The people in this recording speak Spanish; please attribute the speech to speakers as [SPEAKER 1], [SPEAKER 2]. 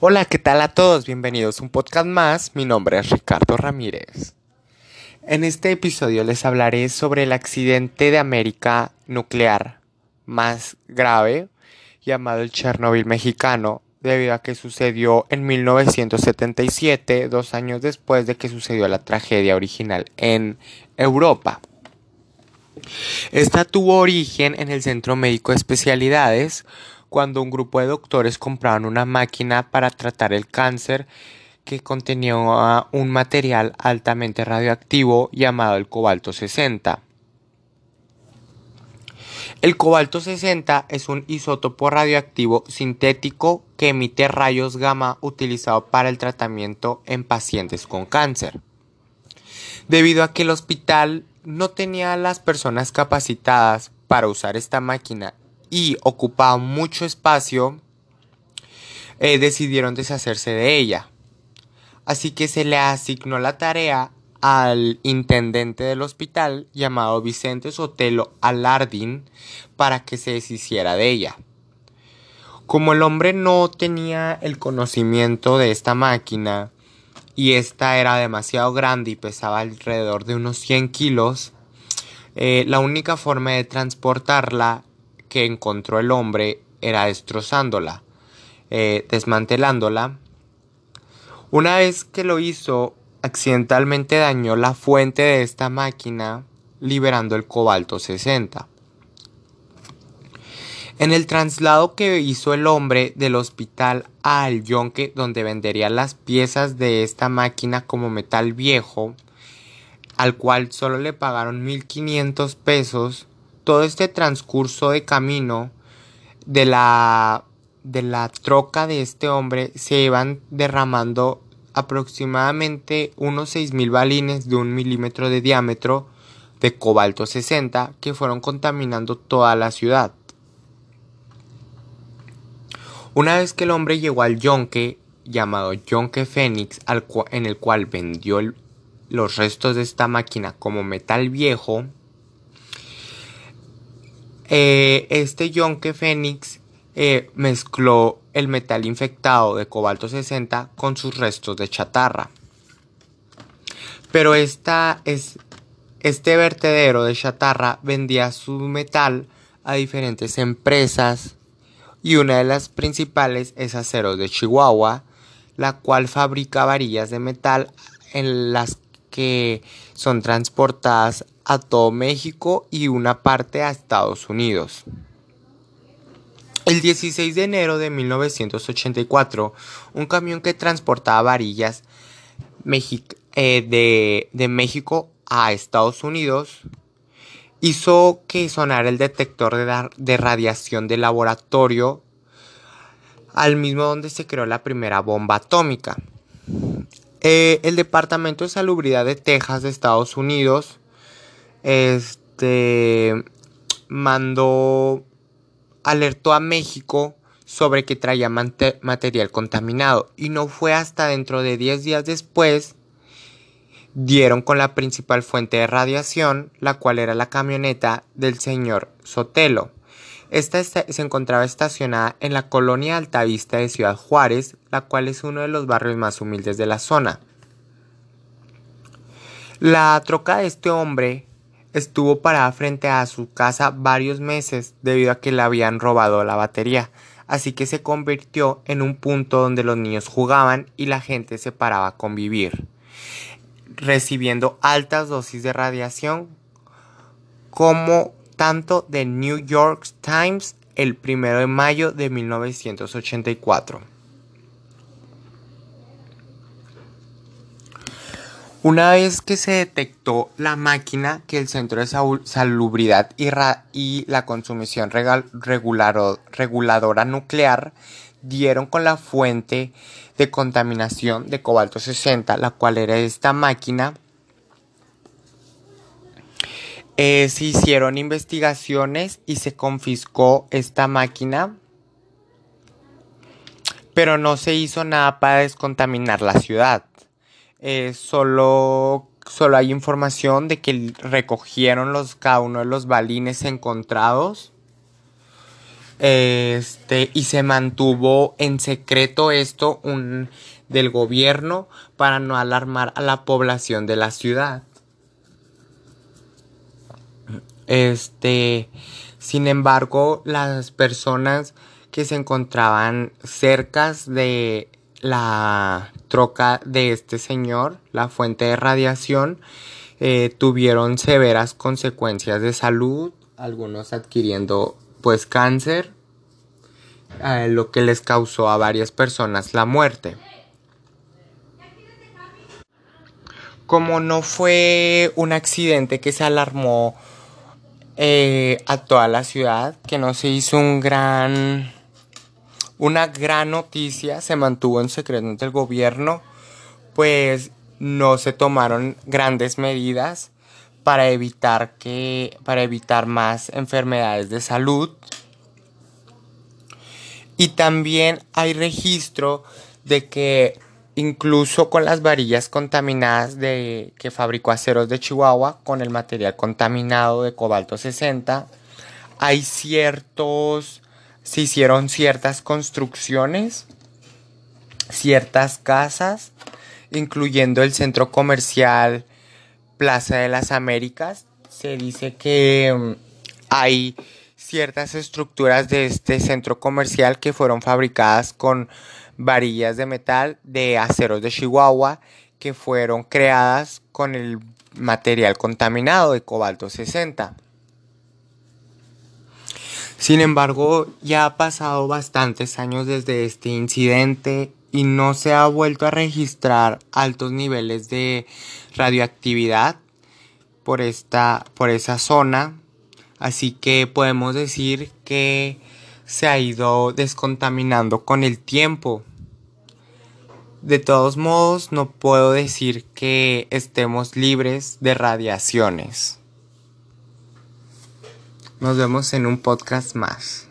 [SPEAKER 1] Hola, ¿qué tal a todos? Bienvenidos a un podcast más. Mi nombre es Ricardo Ramírez. En este episodio les hablaré sobre el accidente de América nuclear más grave llamado el Chernobyl mexicano, debido a que sucedió en 1977, dos años después de que sucedió la tragedia original en Europa. Esta tuvo origen en el Centro Médico de Especialidades, cuando un grupo de doctores compraron una máquina para tratar el cáncer que contenía un material altamente radioactivo llamado el cobalto 60. El cobalto 60 es un isótopo radioactivo sintético que emite rayos gamma utilizado para el tratamiento en pacientes con cáncer. Debido a que el hospital no tenía las personas capacitadas para usar esta máquina y ocupaba mucho espacio, eh, decidieron deshacerse de ella. Así que se le asignó la tarea al intendente del hospital llamado Vicente Sotelo Alardín para que se deshiciera de ella. Como el hombre no tenía el conocimiento de esta máquina y esta era demasiado grande y pesaba alrededor de unos 100 kilos, eh, la única forma de transportarla que encontró el hombre era destrozándola, eh, desmantelándola. Una vez que lo hizo, accidentalmente dañó la fuente de esta máquina, liberando el cobalto 60. En el traslado que hizo el hombre del hospital al yonque donde vendería las piezas de esta máquina como metal viejo, al cual solo le pagaron 1500 pesos, todo este transcurso de camino de la, de la troca de este hombre se iban derramando aproximadamente unos 6.000 balines de un milímetro de diámetro de cobalto 60 que fueron contaminando toda la ciudad. Una vez que el hombre llegó al yonque llamado yonque Fénix en el cual vendió los restos de esta máquina como metal viejo, eh, este yonke Fénix eh, mezcló el metal infectado de cobalto 60 con sus restos de chatarra. Pero esta es, este vertedero de chatarra vendía su metal a diferentes empresas y una de las principales es Aceros de Chihuahua, la cual fabrica varillas de metal en las que son transportadas a todo México y una parte a Estados Unidos. El 16 de enero de 1984, un camión que transportaba varillas eh, de, de México a Estados Unidos hizo que sonara el detector de, de, radiación de laboratorio al mismo donde se creó la primera bomba atómica. Eh, el Departamento de Salubridad de Texas de Estados Unidos este mandó, alertó a México sobre que traía material contaminado y no fue hasta dentro de 10 días después dieron con la principal fuente de radiación, la cual era la camioneta del señor Sotelo. Esta se encontraba estacionada en la colonia Altavista de Ciudad Juárez, la cual es uno de los barrios más humildes de la zona. La troca de este hombre estuvo parada frente a su casa varios meses debido a que le habían robado la batería, así que se convirtió en un punto donde los niños jugaban y la gente se paraba a convivir, recibiendo altas dosis de radiación como tanto de New York Times el 1 de mayo de 1984. Una vez que se detectó la máquina que el Centro de Salubridad y, la Consumición Reguladora Nuclear dieron con la fuente de contaminación de cobalto 60, la cual era esta máquina, eh, se hicieron investigaciones y se confiscó esta máquina, pero no se hizo nada para descontaminar la ciudad. Eh, solo, solo hay información de que recogieron los, cada uno de los balines encontrados Este, y se mantuvo en secreto esto un, del gobierno para no alarmar a la población de la ciudad. Este, sin embargo, las personas que se encontraban cerca de la troca de este señor, la fuente de radiación, eh, tuvieron severas consecuencias de salud, algunos adquiriendo pues cáncer, eh, lo que les causó a varias personas la muerte. Como no fue un accidente que se alarmó eh, a toda la ciudad, que no se hizo un gran, una gran noticia, se mantuvo en secreto ante el gobierno, pues no se tomaron grandes medidas para evitar que para evitar más enfermedades de salud. Y también hay registro de que incluso con las varillas contaminadas de que fabricó Aceros de Chihuahua con el material contaminado de cobalto 60 hay ciertos se hicieron ciertas construcciones ciertas casas incluyendo el centro comercial Plaza de las Américas. Se dice que mm, hay ciertas estructuras de este centro comercial que fueron fabricadas con varillas de metal de aceros de Chihuahua que fueron creadas con el material contaminado de cobalto 60. Sin embargo, ya ha pasado bastantes años desde este incidente y no se ha vuelto a registrar altos niveles de radioactividad por esta por esa zona así que podemos decir que se ha ido descontaminando con el tiempo. De todos modos no puedo decir que estemos libres de radiaciones. Nos vemos en un podcast más